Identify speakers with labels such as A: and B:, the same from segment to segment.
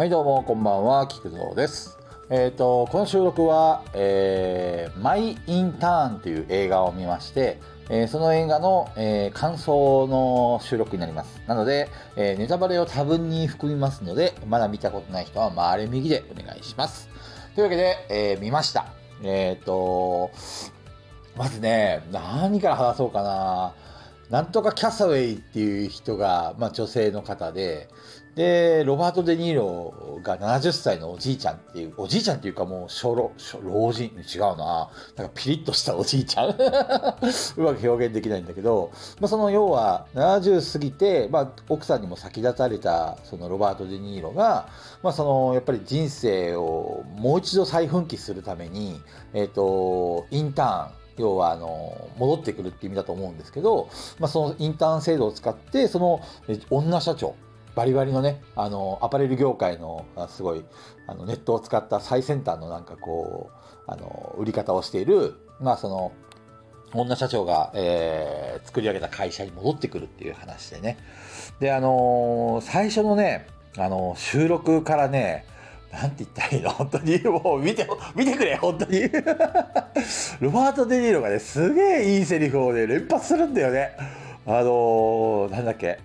A: はいどうもこんばんは菊蔵です。えっ、とこの収録は、えーマイ・インターンという映画を見まして、えーその映画の、えー感想の収録になります。なので、えネタバレを多分に含みますのでまだ見たことない人は回れ右でお願いします。というわけで、えー見ました。えっ、とまずね何から話そうかな。なんとかキャサウェイっていう人が、まあ、女性の方で、で、ロバート・デ・ニーロが70歳のおじいちゃんっていう、おじいちゃんっていうかもう初老、老人、違うな。なんかピリッとしたおじいちゃん。うまく表現できないんだけど、まあ、その要は70過ぎて、まあ、奥さんにも先立たれたそのロバート・デ・ニーロが、まあ、そのやっぱり人生をもう一度再奮起するために、えっ、と、インターン、要はあの戻ってくるっていう意味だと思うんですけど、まあ、そのインターン制度を使ってその女社長バリバリのねあのアパレル業界のすごいあのネットを使った最先端のなんかこうあの売り方をしているまあその女社長が、えー作り上げた会社に戻ってくるっていう話でね。であのー最初のねあの収録からねなんて言ったらいいの？本当にもう見て見てくれ本当に。ロバート・デ・ニーロがねすげえいいセリフをね連発するんだよね。あのーなんだっけ？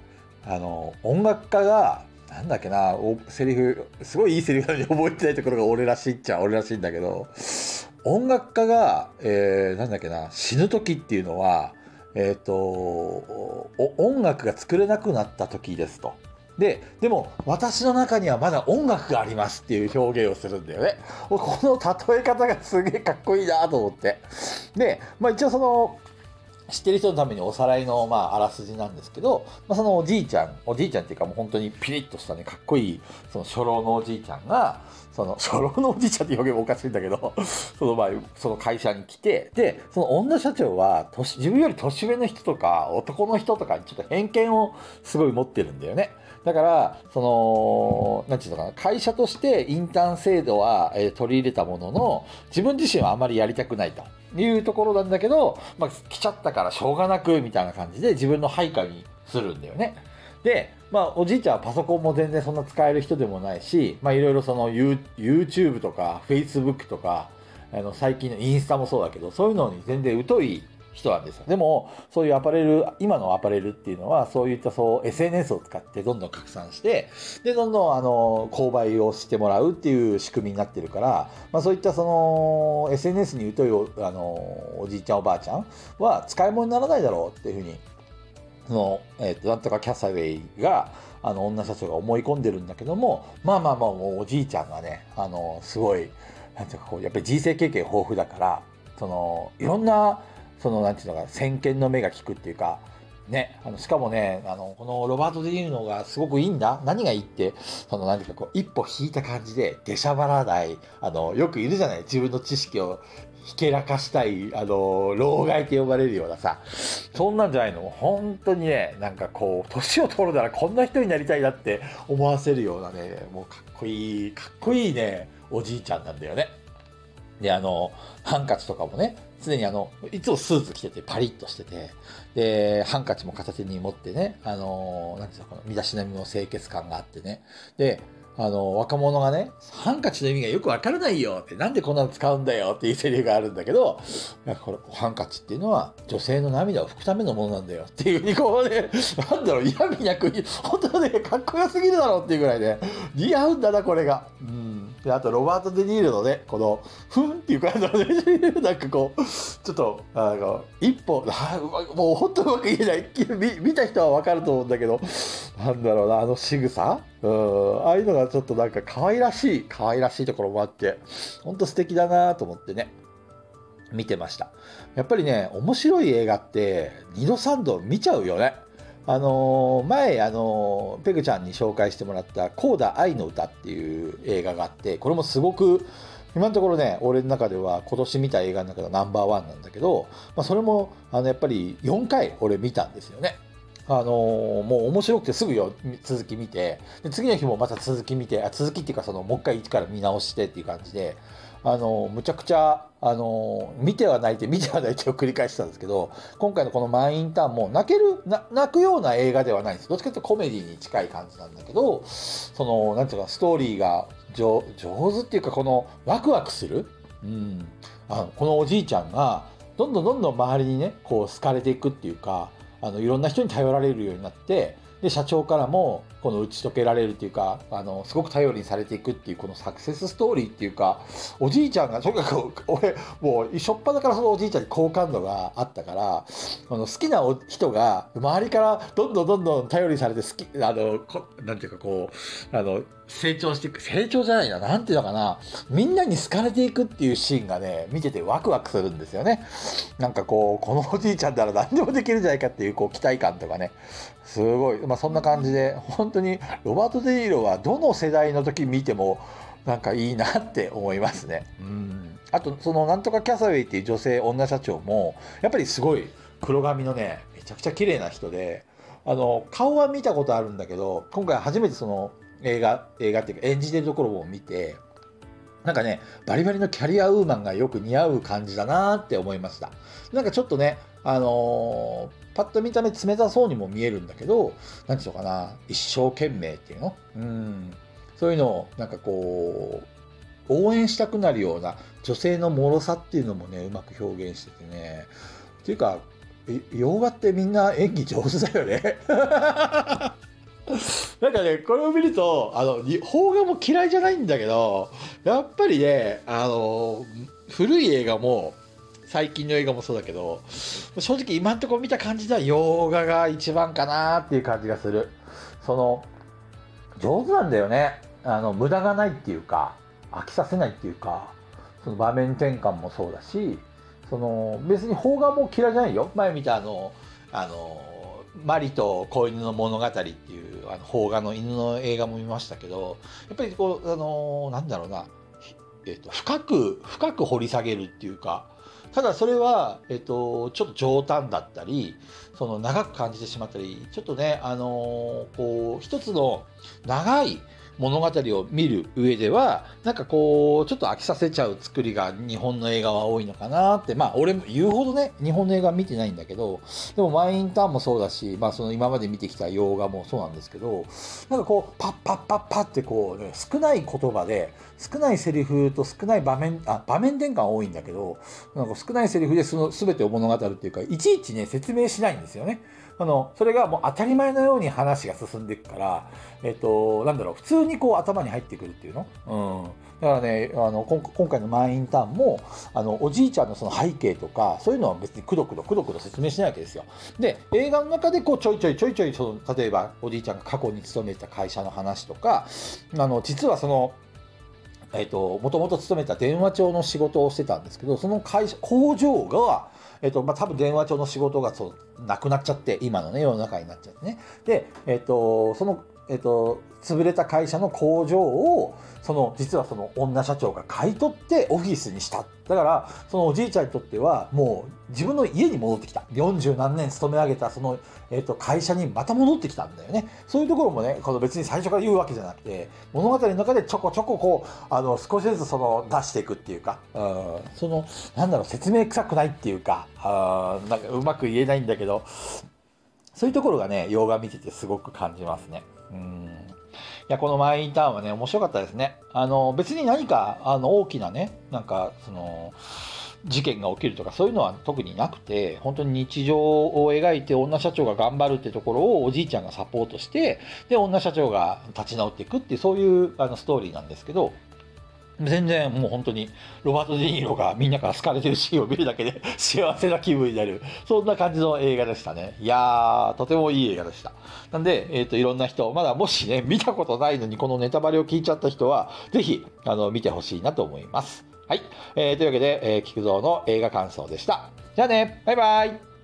A: あの音楽家がなんだっけなセリフすごいいいセリフなのに覚えてないところが俺らしいっちゃ俺らしいんだけど音楽家が、えーなんだっけな死ぬ時っていうのはえっ、とお音楽が作れなくなった時ですと。ででも私の中にはまだ音楽がありますっていう表現をするんだよね。この例え方がすげえかっこいいなと思って。で、まあ、一応その知ってる人のためにおさらいの、まあ、あらすじなんですけど、まあ、そのおじいちゃん、おじいちゃんっていうかもう本当にピリッとしたね、かっこいい、その初老のおじいちゃんが、その 初老のおじいちゃんって表現もおかしいんだけど、その場合、その会社に来て、で、その女社長は、年自分より年上の人とか、男の人とかにちょっと偏見をすごい持ってるんだよね。だから、その、なんていうのかな、会社としてインターン制度は、えー取り入れたものの、自分自身はあまりやりたくないというところなんだけど、まあ、来ちゃったからしょうがなく、みたいな感じで自分の配下にするんだよね。で、まあ、おじいちゃんはパソコンも全然そんな使える人でもないし、まあ、いろいろその YouTube とか Facebook とか、あの最近のインスタもそうだけど、そういうのに全然疎い人なんですよ。でも、そういうアパレル、今のアパレルっていうのは、そういったそう SNS を使ってどんどん拡散して、で、どんどんあの、購買をしてもらうっていう仕組みになってるから、まあそういったその、SNS に疎いおあの、おじいちゃんおばあちゃんは使い物にならないだろうっていうふうに、その、えっ、と、なんとかキャサウェイが、あの、女社長が思い込んでるんだけども、まあまあまあ、おじいちゃんがね、あの、すごい、なんていうかこう、やっぱり人生経験豊富だから、その、いろんな、その、なんていうのか、先見の目が利くっていうか、ね、あのしかもね、あの、このロバート・デ・ニーロのがすごくいいんだ。何がいいって、その、なんていうか、こう、一歩引いた感じで、出しゃばらない、あの、よくいるじゃない自分の知識をひけらかしたい、あの、老害って呼ばれるようなさ、そんなんじゃないの。本当にね、なんかこう、年を取るならこんな人になりたいなって思わせるようなね、もうかっこいい、かっこいいね、おじいちゃんなんだよね。で、あの、ハンカチとかもね、常にあの、いつもスーツ着ててパリッとしてて、で、ハンカチも片手に持ってね、あの、なんていうのかな、身だしなみの清潔感があってね。で、あの、若者がね、ハンカチの意味がよくわからないよって、なんでこんなの使うんだよっていうセリフがあるんだけど、これ、ハンカチっていうのは女性の涙を拭くためのものなんだよっていうふうにこうね、なんだろう、嫌味なく、本当ね、かっこよすぎるだろうっていうぐらいね、似合うんだな、これが。うん。で、あと、ロバート・デ・ニールのね、この、ふんっていう感じのね、なんかこう、ちょっと、あの、一歩、あもう本当うまく言えない。見見た人はわかると思うんだけど、なんだろうな、あの仕草？うん、ああいうのがちょっとなんか可愛らしい、可愛らしいところもあって、本当素敵だなと思ってね、見てました。やっぱりね、面白い映画って、二度三度見ちゃうよね。あのー前、あのーペグちゃんに紹介してもらった「コーダ愛の歌」っていう映画があってこれもすごく今のところね俺の中では今年見た映画の中でナンバーワンなんだけど、まあ、それもあのやっぱり4回俺見たんですよね。あのーもう面白くてすぐよ続き見てで次の日もまた続き見てあ続きっていうかそのもう一回一から見直してっていう感じであのむちゃくちゃあの見ては泣いて見ては泣いてを繰り返してたんですけど今回のこの「マイ・ンターン」も泣ける泣くような映画ではないんです。どっちかというとコメディに近い感じなんだけどそのなんていうかストーリーが上手っていうかこのワクワクする、うん、あのこのおじいちゃんがどんどんどんどん周りにねこう好かれていくっていうかあのいろんな人に頼られるようになってで社長からもこの打ち解けられるっていうかあのすごく頼りにされていくっていうこのサクセスストーリーっていうかおじいちゃんがとにかく俺もうしょっぱだからそのおじいちゃんに好感度があったからこの好きな人が周りからどんどんどんどん頼りにされて好きあのなんていうかこうあの成長していく成長じゃないな何ていうのかなみんなに好かれていくっていうシーンがね見ててワクワクするんですよね。なんかこうこのおじいちゃんなら何でもできるんじゃないかっていうこう期待感とかね。すごい、まあ、そんな感じで本当にロバート・デ・ニーロはどの世代の時見てもなんかいいなって思いますね。うんあとそのなんとかキャサウェイっていう女性女社長もやっぱりすごい黒髪のねめちゃくちゃ綺麗な人であの顔は見たことあるんだけど今回初めてその映画映画っていうか演じてるところを見てなんかねバリバリのキャリアウーマンがよく似合う感じだなって思いましたなんかちょっとねあのーパッと見た目冷たそうにも見えるんだけど、なんていうのかな、一生懸命っていうの？うん。そういうのを、なんかこう、応援したくなるような女性の脆さっていうのもね、うまく表現しててね。っていうか、洋画ってみんな演技上手だよね。なんかね、これを見ると、あの、邦画も嫌いじゃないんだけど、やっぱりね、あの、古い映画も、最近の映画もそうだけど正直今んところ見た感じでは洋画が一番かなっていう感じがする。その上手なんだよね。あの無駄がないっていうか飽きさせないっていうかその場面転換もそうだしその別に邦画も嫌いじゃないよ。前見たあのあのマリと子犬の物語っていうあの邦画の犬の映画も見ましたけどやっぱりこうあのなんだろうな、えっと、深く深く掘り下げるっていうかただそれは、えっと、ちょっと冗談だったりその長く感じてしまったりちょっとねあのこう一つの長い物語を見る上ではなんかこうちょっと飽きさせちゃう作りが日本の映画は多いのかなってまあ俺も言うほどね日本の映画見てないんだけどでもマインターンもそうだし、まあ、その今まで見てきた洋画もそうなんですけどなんかこうパッパッパッパってこう、ね、少ない言葉で少ないセリフと少ない場面あ場面転換多いんだけどなんか少ないセリフでその全てを物語るっていうかいちいちね説明しないんですよね。あのそれがもう当たり前のように話が進んでいくから、えっと、なんだろう普通にこう頭に入ってくるっていうの、うん、だからねあの今回のマインターンもあのおじいちゃんのその背景とかそういうのは別にくどくどくどくど説明しないわけですよ。で映画の中でこうちょいちょいちょいちょいその例えばおじいちゃんが過去に勤めてた会社の話とかあの実はそのえっと、もともと勤めた電話帳の仕事をしてたんですけど、その会社、工場が、えっと、まあ、多分電話帳の仕事がそうなくなっちゃって、今のね、世の中になっちゃってね。で、えっと、その、えっと、潰れた会社の工場を、その、実はその女社長が買い取ってオフィスにした。だから、そのおじいちゃんにとっては、もう自分の家に戻ってきた。40何年勤め上げた、その、えっと、会社にまた戻ってきたんだよね。そういうところもね、この別に最初から言うわけじゃなくて、物語の中でちょこちょここう、あの、少しずつその、出していくっていうか、うん、その、なんだろう、説明臭くないっていうか、あなんかうまく言えないんだけど、そういうところがね、洋画見ててすごく感じますね。うんいや、このマインターンはね、面白かったですね。あの、別に何か、あの、大きなね、なんか、その、事件が起きるとかそういうのは特になくて本当に日常を描いて女社長が頑張るってところをおじいちゃんがサポートしてで女社長が立ち直っていくっていうそういうあのストーリーなんですけど全然もう本当にロバート・デ・ニーロがみんなから好かれてるシーンを見るだけで 幸せな気分になる。そんな感じの映画でしたね。いやーとてもいい映画でした。なんで、えっ、ー、といろんな人まだもしね見たことないのにこのネタバレを聞いちゃった人はぜひあの見てほしいなと思います。はい、えー、というわけで、えー、菊蔵の映画感想でした。じゃあね。バイバイ。